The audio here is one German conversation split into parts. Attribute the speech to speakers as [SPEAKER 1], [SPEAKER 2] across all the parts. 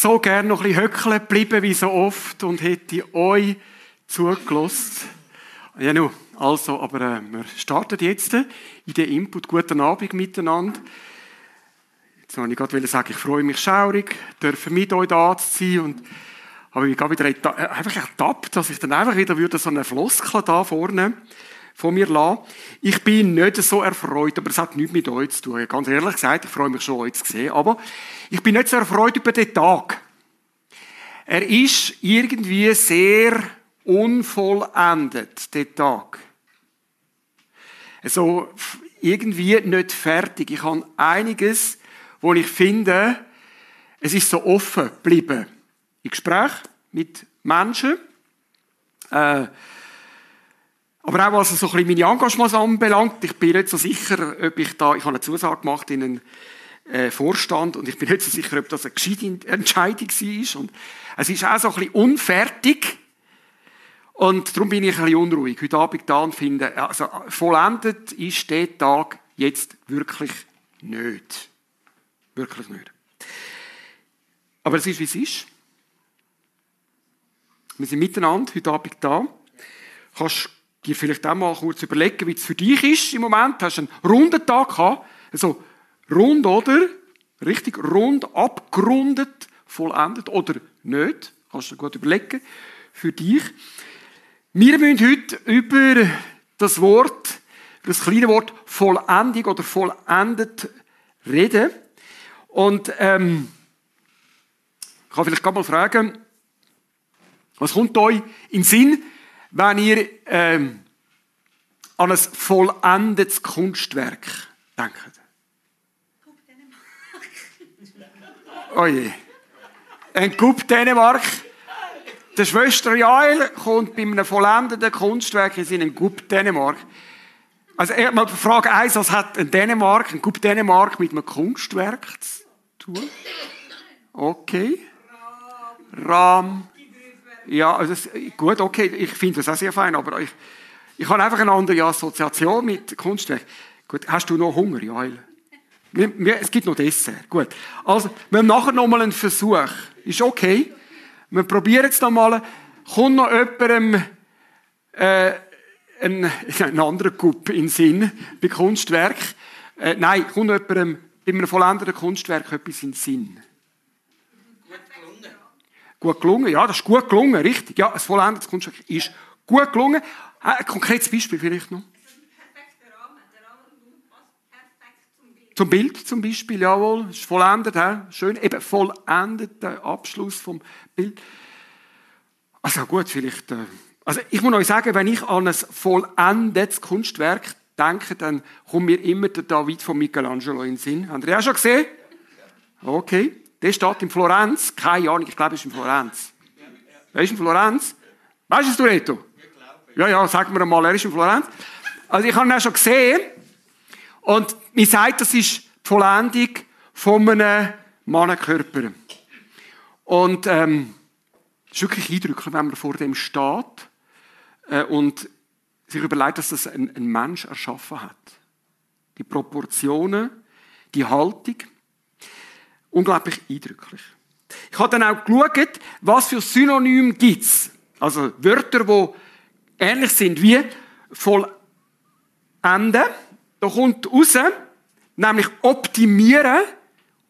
[SPEAKER 1] so gerne noch ein bisschen höckeln geblieben, wie so oft, und hätte euch zugelassen. Ja, nun, also, aber äh, wir starten jetzt in den Input. Guten Abend miteinander. Jetzt wollte ich gerade sagen, ich freue mich schaurig, dürfen mit euch da sein und habe ich gerade wieder äh, einfach ertappt, dass ich dann einfach wieder so eine Floskel da vorne von mir lassen. Ich bin nicht so erfreut, aber es hat nichts mit euch zu tun. Ganz ehrlich gesagt, ich freue mich schon, euch zu sehen. Aber ich bin nicht so erfreut über den Tag. Er ist irgendwie sehr unvollendet, der Tag. Also, irgendwie nicht fertig. Ich habe einiges, wo ich finde, es ist so offen geblieben. In Gespräch mit Menschen, äh, aber auch was so ein bisschen meine Engagements anbelangt, ich bin nicht so sicher, ob ich da, ich habe eine Zusage gemacht in einen äh, Vorstand und ich bin nicht so sicher, ob das eine gescheite Entscheidung war. Und es ist auch so ein bisschen unfertig. Und darum bin ich ein bisschen unruhig heute Abend da und finde, also vollendet ist der Tag jetzt wirklich nicht. Wirklich nicht. Aber es ist, wie es ist. Wir sind miteinander heute Abend da. Kannst dir vielleicht auch mal kurz überlegen, wie es für dich ist im Moment. Hast einen runden Tag gehabt? Also rund, oder? Richtig rund, abgerundet, vollendet oder nicht? Kannst du dir gut überlegen. Für dich. Wir müssen heute über das Wort, über das kleine Wort Vollendung oder vollendet reden. Und ähm, ich kann vielleicht gerade mal fragen, was kommt euch in den Sinn, wenn ihr ähm, an ein vollendetes Kunstwerk denkt. Oh je. Ein Coup Dänemark. Der Schwester Jael kommt bei einem vollendeten Kunstwerk in seinen Coup Dänemark. Also, mal Frage 1, was hat ein Dänemark, ein Coup Dänemark mit einem Kunstwerk zu tun? Okay. Rahm. Ja, also das, gut, okay, ich finde das auch sehr fein, aber ich, ich habe einfach eine andere Assoziation mit Kunstwerk. Gut, hast du noch Hunger, Joel? Es gibt noch Dessert. Gut. Also, wir haben nachher noch mal einen Versuch. Ist okay. Wir probieren es noch mal. Kommt noch jemandem äh, ein, ein anderer Cup in den Sinn bei Kunstwerk? Äh, nein, kommt noch jemandem bei einem vollendeten Kunstwerk etwas in den Sinn? Gut gelungen, ja, das ist gut gelungen, richtig. Ja, ein vollendetes Kunstwerk ist gut gelungen. Ein konkretes Beispiel vielleicht noch. Zum Bild zum Beispiel, jawohl, ist vollendet, he? schön, eben vollendeter Abschluss vom Bild. Also gut, vielleicht, äh, also ich muss euch sagen, wenn ich an ein vollendetes Kunstwerk denke, dann kommt mir immer der David von Michelangelo in den Sinn. Habt ihr auch schon gesehen? Okay. Der steht in Florenz. Keine Ahnung, ich glaube, es ist in Florenz. Wer ist in Florenz? Weißt du, Reto? Ja, ja, sag mir mal, er ist in Florenz. Also ich habe ihn auch schon gesehen. Und mir sagt, das ist die Vollendung von einem Mannenkörper. Und ähm, es ist wirklich eindrücklich, wenn man vor dem steht äh, und sich überlegt, dass das ein, ein Mensch erschaffen hat. Die Proportionen, die Haltung. Unglaublich eindrücklich. Ich habe dann auch geschaut, was für Synonyme gibt es. Also Wörter, die ähnlich sind wie vollenden. Da kommt raus, nämlich optimieren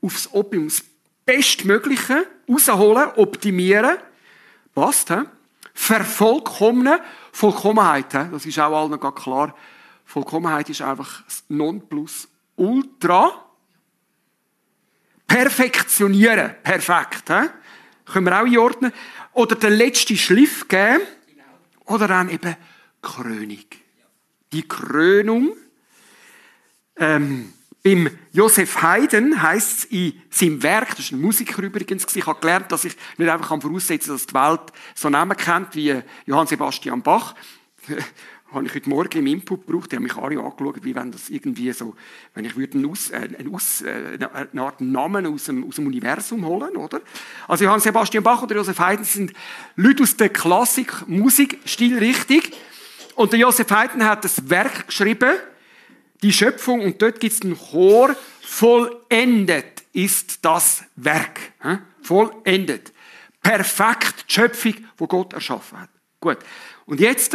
[SPEAKER 1] aufs Optimum. Das Bestmögliche rausholen, optimieren. Passt, he? Vervollkommnen, Vollkommenheit. He? Das ist auch allen klar. Vollkommenheit ist einfach das Nonplusultra. Perfektionieren. Perfekt. He? Können wir auch einordnen. Oder den letzten Schliff geben. Oder dann eben Krönung. Die Krönung. Ähm, beim Josef Haydn heißt es in seinem Werk, das ist ein Musiker übrigens, ich habe gelernt, dass ich nicht einfach voraussetzen kann, dass die Welt so Namen kennt wie Johann Sebastian Bach habe ich heute Morgen im Input gebraucht, die haben mich alle angeschaut, wie wenn das irgendwie so, wenn ich würde einen Aus, äh, Aus, äh, eine Art Namen aus dem, aus dem Universum holen, oder? Also Johann Sebastian Bach oder Josef Haydn sind Leute aus der Klassik, Musikstil richtig. Und der Josef Haydn hat das Werk geschrieben, die Schöpfung, und dort gibt es einen Chor, vollendet ist das Werk. Vollendet. Perfekt die Schöpfung, wo Gott erschaffen hat. Gut. Und jetzt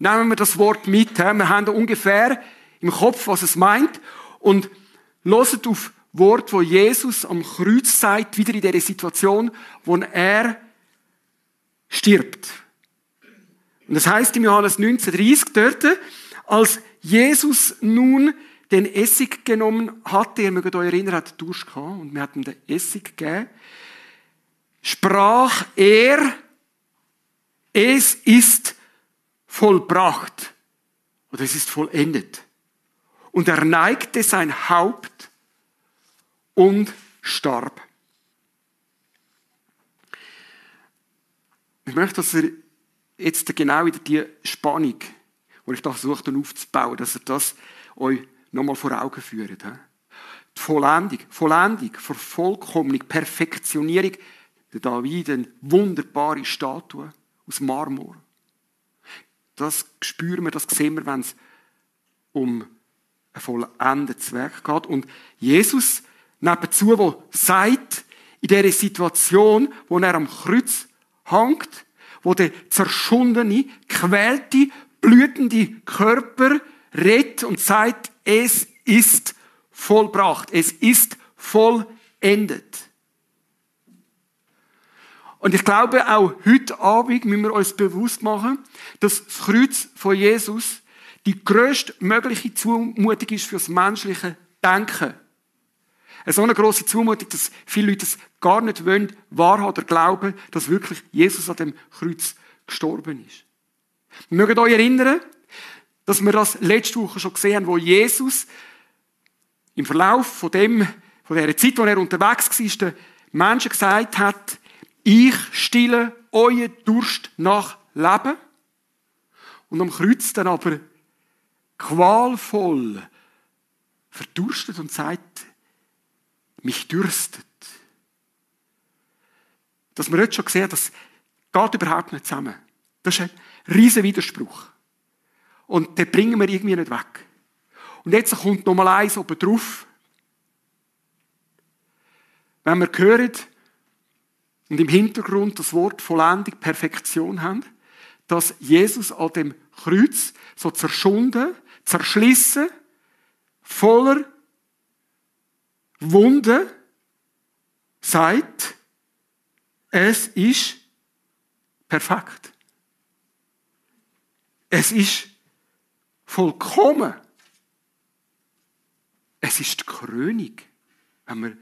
[SPEAKER 1] nehmen wir das Wort mit. Wir haben ungefähr im Kopf, was es meint. Und loset auf Wort, wo Jesus am Kreuz sagt, wieder in dieser Situation, wo er stirbt. Und das heißt im Johannes 19,30 dort, als Jesus nun den Essig genommen hatte, ihr mögt euch erinnern, hat Durst gehabt und wir hatten den Essig gegeben, sprach er, es ist vollbracht oder es ist vollendet. Und er neigte sein Haupt und starb. Ich möchte, dass er jetzt genau wieder die Spannung, die ich da versuche aufzubauen, dass er das euch nochmal vor Augen führt. Die Vollendung, Vollendung, Vervollkommnung, Perfektionierung. Der David, eine wunderbare Statue aus Marmor. Das spüren wir, das sehen wir, wenn es um ein vollendetes Werk geht. Und Jesus nebenzu, der sagt, in dieser Situation, wo er am Kreuz hängt, wo der zerschundene, quälte, blütende Körper redet und sagt, es ist vollbracht, es ist vollendet. Und ich glaube, auch heute Abend müssen wir uns bewusst machen, dass das Kreuz von Jesus die größtmögliche Zumutung ist für das menschliche Denken. Eine so eine grosse Zumutung, dass viele Leute es gar nicht wollen, wahrhaben oder glauben, dass wirklich Jesus an dem Kreuz gestorben ist. Wir mögen euch erinnern, dass wir das letzte Woche schon gesehen haben, wo Jesus im Verlauf von dem, von der Zeit, wo er unterwegs war, den Menschen gesagt hat, ich stille euren Durst nach Leben. Und am Kreuz dann aber qualvoll verdurstet und sagt, mich dürstet. Dass wir jetzt schon sehen, das geht überhaupt nicht zusammen. Das ist ein riesen Widerspruch. Und den bringen wir irgendwie nicht weg. Und jetzt kommt nochmal eins oben drauf. Wenn wir hören und im Hintergrund das Wort Vollendung, Perfektion haben, dass Jesus an dem Kreuz so zerschunden, zerschlissen, voller Wunden sagt, es ist perfekt. Es ist vollkommen. Es ist die Krönung, wenn wir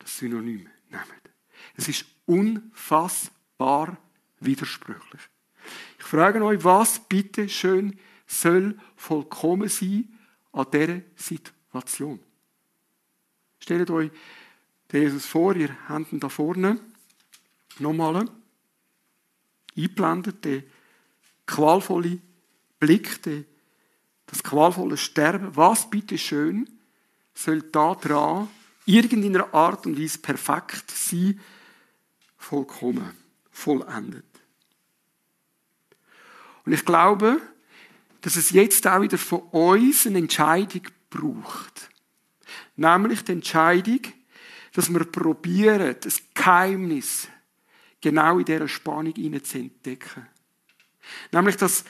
[SPEAKER 1] das Synonym nehmen. Es ist unfassbar widersprüchlich. Ich frage euch, was bitte schön soll vollkommen sein an dieser Situation? Stellt euch Jesus vor, ihr habt ihn da vorne nochmal eingeblendet, der qualvolle Blick, der das qualvolle Sterben, was bitte schön soll da dran irgendeiner Art und Weise perfekt sein, vollkommen, vollendet. Und ich glaube, dass es jetzt auch wieder von uns eine Entscheidung braucht. Nämlich die Entscheidung, dass wir probieren, das Geheimnis genau in dieser Spannung zu entdecken. Nämlich das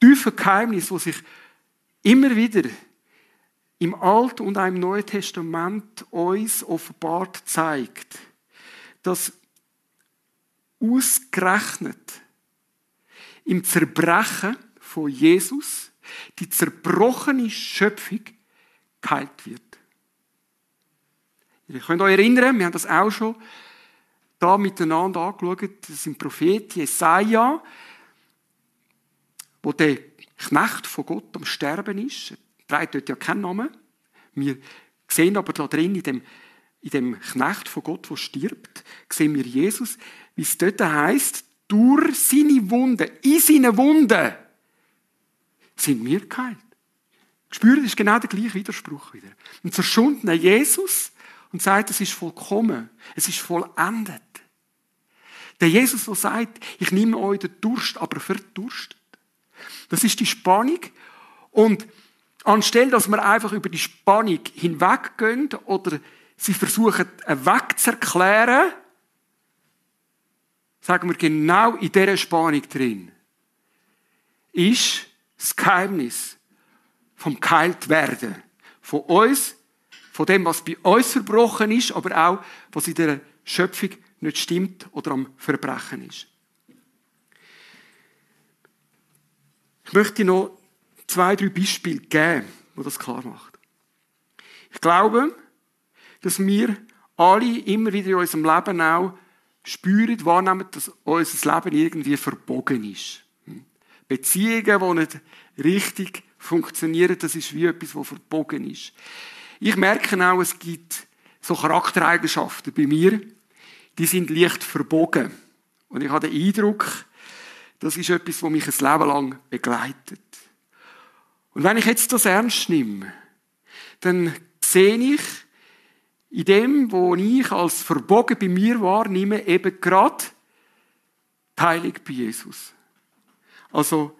[SPEAKER 1] tiefe Geheimnis, das sich immer wieder im Alten und auch im Neuen Testament uns offenbart zeigt, dass ausgerechnet im Zerbrechen von Jesus die zerbrochene Schöpfung geheilt wird. Ihr könnt euch erinnern, wir haben das auch schon da miteinander angeschaut, das sind Prophet Jesaja, wo der Knecht von Gott am Sterben ist. Trägt dort ja keinen Namen. Wir sehen aber da drin, in dem, in dem Knecht von Gott, der stirbt, sehen wir Jesus, wie es dort heißt, durch seine Wunden, in seinen Wunden, sind wir geheilt. Spürt, ist genau der gleiche Widerspruch wieder. Ein zerschundener Jesus und sagt, es ist vollkommen, es ist vollendet. Der Jesus, der sagt, ich nehme euch den Durst, aber verdurstet. Das ist die Spannung. Und anstelle, dass wir einfach über die Spannung hinweggehen oder sie versuchen, wegzuerklären, sagen wir genau in dieser Spannung drin, ist das Geheimnis vom Geheiltwerden. Von uns, von dem, was bei uns verbrochen ist, aber auch, was in der Schöpfung nicht stimmt oder am Verbrechen ist. Ich möchte noch zwei, drei Beispiele geben, wo das klar macht. Ich glaube, dass wir alle immer wieder in unserem Leben auch spüren, wahrnehmen, dass unser Leben irgendwie verbogen ist. Beziehungen, die nicht richtig funktionieren, das ist wie etwas, das verbogen ist. Ich merke auch, es gibt so Charaktereigenschaften bei mir, die sind leicht verbogen. Und ich habe den Eindruck, das ist etwas, was mich ein Leben lang begleitet. Und wenn ich jetzt das ernst nehme, dann sehe ich in dem, wo ich als verbogen bei mir wahrnehme, eben gerade die Heilung bei Jesus. Also,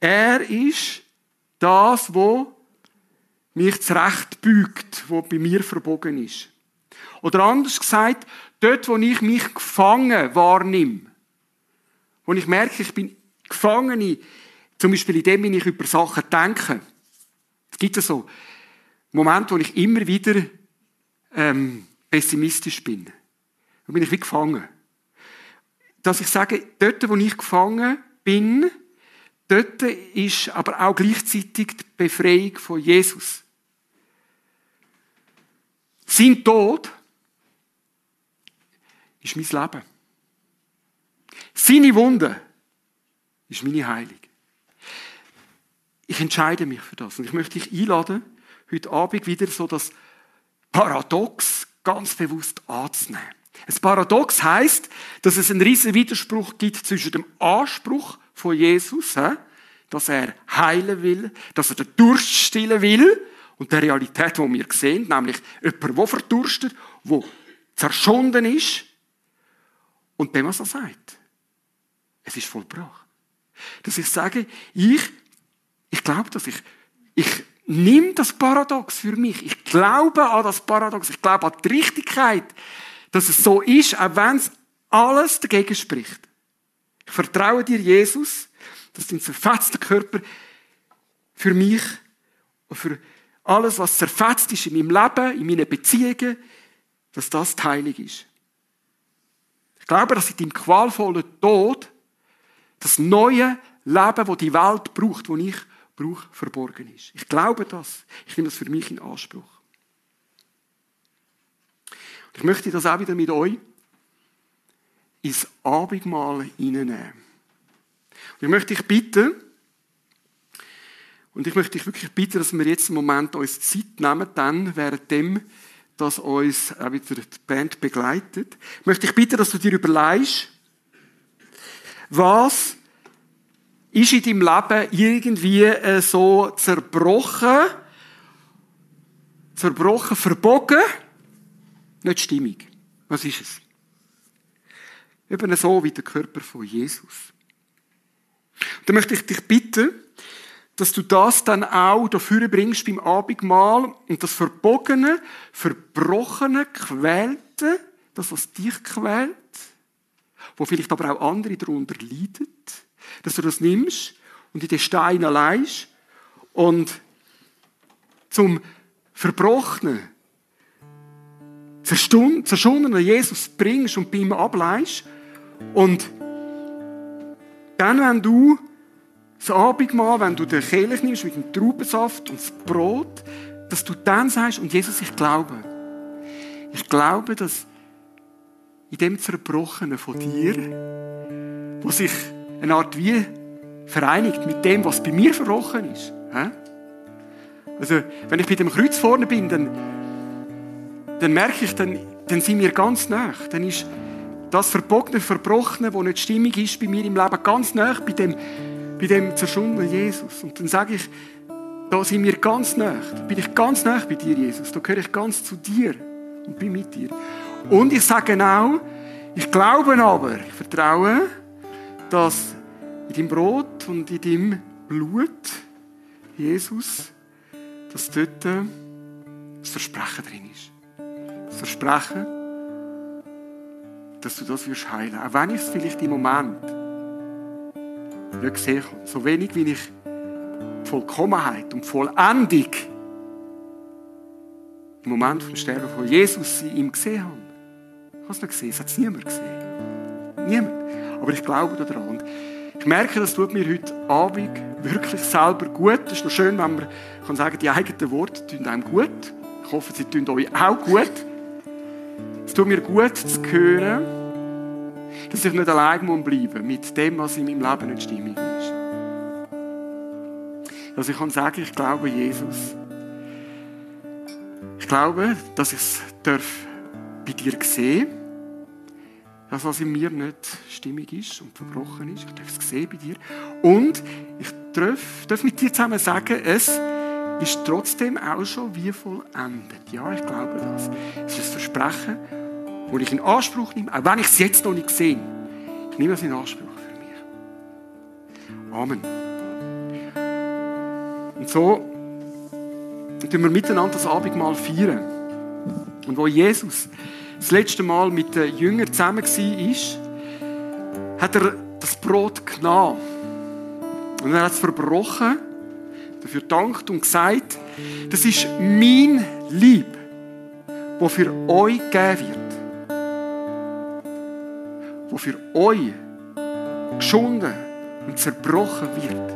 [SPEAKER 1] er ist das, wo mich zurecht bügt, wo bei mir verbogen ist. Oder anders gesagt, dort, wo ich mich gefangen wahrnehme, wo ich merke, ich bin gefangen, zum Beispiel in dem, wie ich über Sachen denke. Es gibt so Momente, wo ich immer wieder ähm, pessimistisch bin. Da bin ich wie gefangen. Dass ich sage, dort, wo ich gefangen bin, dort ist aber auch gleichzeitig die Befreiung von Jesus. Sein Tod ist mein Leben. Seine Wunde ist meine Heilung. Ich entscheide mich für das. Und ich möchte dich einladen, heute Abend wieder so das Paradox ganz bewusst anzunehmen. Ein Paradox heißt, dass es einen riesen Widerspruch gibt zwischen dem Anspruch von Jesus, dass er heilen will, dass er den Durst stillen will, und der Realität, die wir sehen, nämlich jemand, der verdurstet, der zerschunden ist, und dem, was er sagt. Es ist vollbracht. Dass ich sage, ich, glaube, dass ich, ich nehme das Paradox für mich. Ich glaube an das Paradox. Ich glaube an die Richtigkeit, dass es so ist, auch wenn es alles dagegen spricht. Ich vertraue dir, Jesus, dass dein zerfetzter Körper für mich und für alles, was zerfetzt ist in meinem Leben, in meinen Beziehungen, dass das heilig ist. Ich glaube, dass in deinem qualvollen Tod das neue Leben, das die Welt braucht, das ich brauche, verborgen ist. Ich glaube das. Ich nehme das für mich in Anspruch. Und ich möchte das auch wieder mit euch ins Abendmahl hineinnehmen. Und ich möchte dich bitten, und ich möchte dich wirklich bitten, dass wir jetzt einen Moment uns Zeit nehmen, dann, währenddem dass uns auch wieder die Band begleitet. Ich möchte dich bitten, dass du dir überlegst, was ist in deinem Leben irgendwie äh, so zerbrochen, zerbrochen, verbogen, nicht stimmig. Was ist es? Eben so wie der Körper von Jesus. Dann möchte ich dich bitten, dass du das dann auch dafür bringst beim Abendmahl und das Verbogene, Verbrochene, Quälte, das, was dich quält, wo vielleicht aber auch andere darunter leiden, dass du das nimmst und in den Stein leist und zum Verbrochenen, zerschundenen Jesus bringst und bei ihm ableist und dann, wenn du das Abendmahl, wenn du den Kelch nimmst mit dem Traubensaft und das Brot, dass du dann sagst, und Jesus, ich glaube, ich glaube, dass in dem Zerbrochenen von dir, wo sich eine Art wie vereinigt mit dem, was bei mir verbrochen ist. Also, wenn ich bei dem Kreuz vorne bin, dann, dann merke ich, dann, dann sind wir ganz nah. Dann ist das Verbogene, Verbrochene, das nicht stimmig ist bei mir im Leben, ganz nah bei dem bei dem zerschundenen Jesus. Und dann sage ich, da sind wir ganz nah. Da bin ich ganz nah bei dir, Jesus. Da gehöre ich ganz zu dir und bin mit dir. Und ich sage auch, ich glaube aber, ich vertraue, dass in deinem Brot und in deinem Blut, Jesus, dass dort das Versprechen drin ist. das Versprechen, dass du das wirst heilen. Auch wenn ich es vielleicht im Moment nicht gesehen habe. So wenig wie ich die Vollkommenheit und die Vollendung im Moment vom Sterben von Jesus in ihm gesehen habe. Ich habe es nicht gesehen, es hat es niemand gesehen. Niemand. Aber ich glaube daran. Und ich merke, das tut mir heute Abend wirklich selber gut. Es ist noch schön, wenn man kann sagen, die eigenen Worte tun einem gut. Ich hoffe, sie tun euch auch gut. Es tut mir gut zu hören, dass ich nicht allein bleiben muss mit dem, was in meinem Leben nicht stimmig ist. Dass ich kann sagen, ich glaube Jesus. Ich glaube, dass ich es bei dir sehen darf das, was in mir nicht stimmig ist und verbrochen ist. Ich darf es sehen bei dir. Und ich darf, darf mit dir zusammen sagen, es ist trotzdem auch schon wie vollendet. Ja, ich glaube das. Es ist ein Versprechen, das ich in Anspruch nehme, auch wenn ich es jetzt noch nicht sehe. Ich nehme es in Anspruch für mich. Amen. Und so tun wir miteinander das Abendmahl feiern. Und wo Jesus das letzte Mal mit den Jüngern zusammen war, hat er das Brot genommen. Und er hat es verbrochen, dafür dankt und gesagt, das ist mein Lieb, das für euch gegeben wird. Wo für euch geschunden und zerbrochen wird.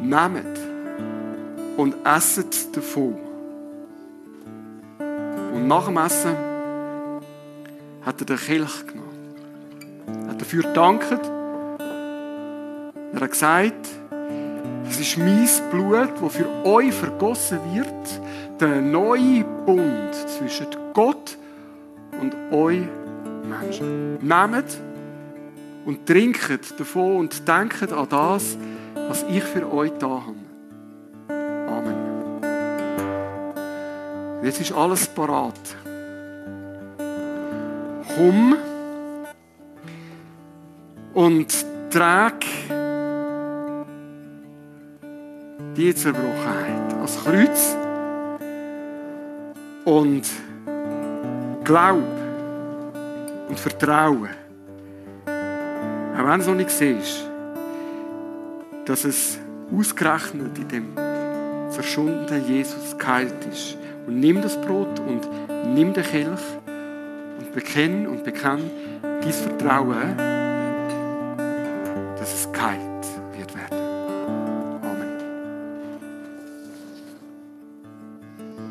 [SPEAKER 1] Nehmt und esset davon. Und nach dem Essen hat er den Kelch genommen. Er hat dafür gedankt. Er hat gesagt, das ist mein Blut, das für euch vergossen wird, der neue Bund zwischen Gott und euch Menschen. Nehmt und trinket davon und denkt an das, was ich für euch da habe. Amen. Jetzt ist alles parat komm und trag die Zerbrochenheit als Kreuz und glaub und vertraue, auch wenn du noch nicht siehst, dass es ausgerechnet in dem verschwundenen Jesus geheilt ist. Und nimm das Brot und nimm den Kelch bekenn und bekenn dein Vertrauen,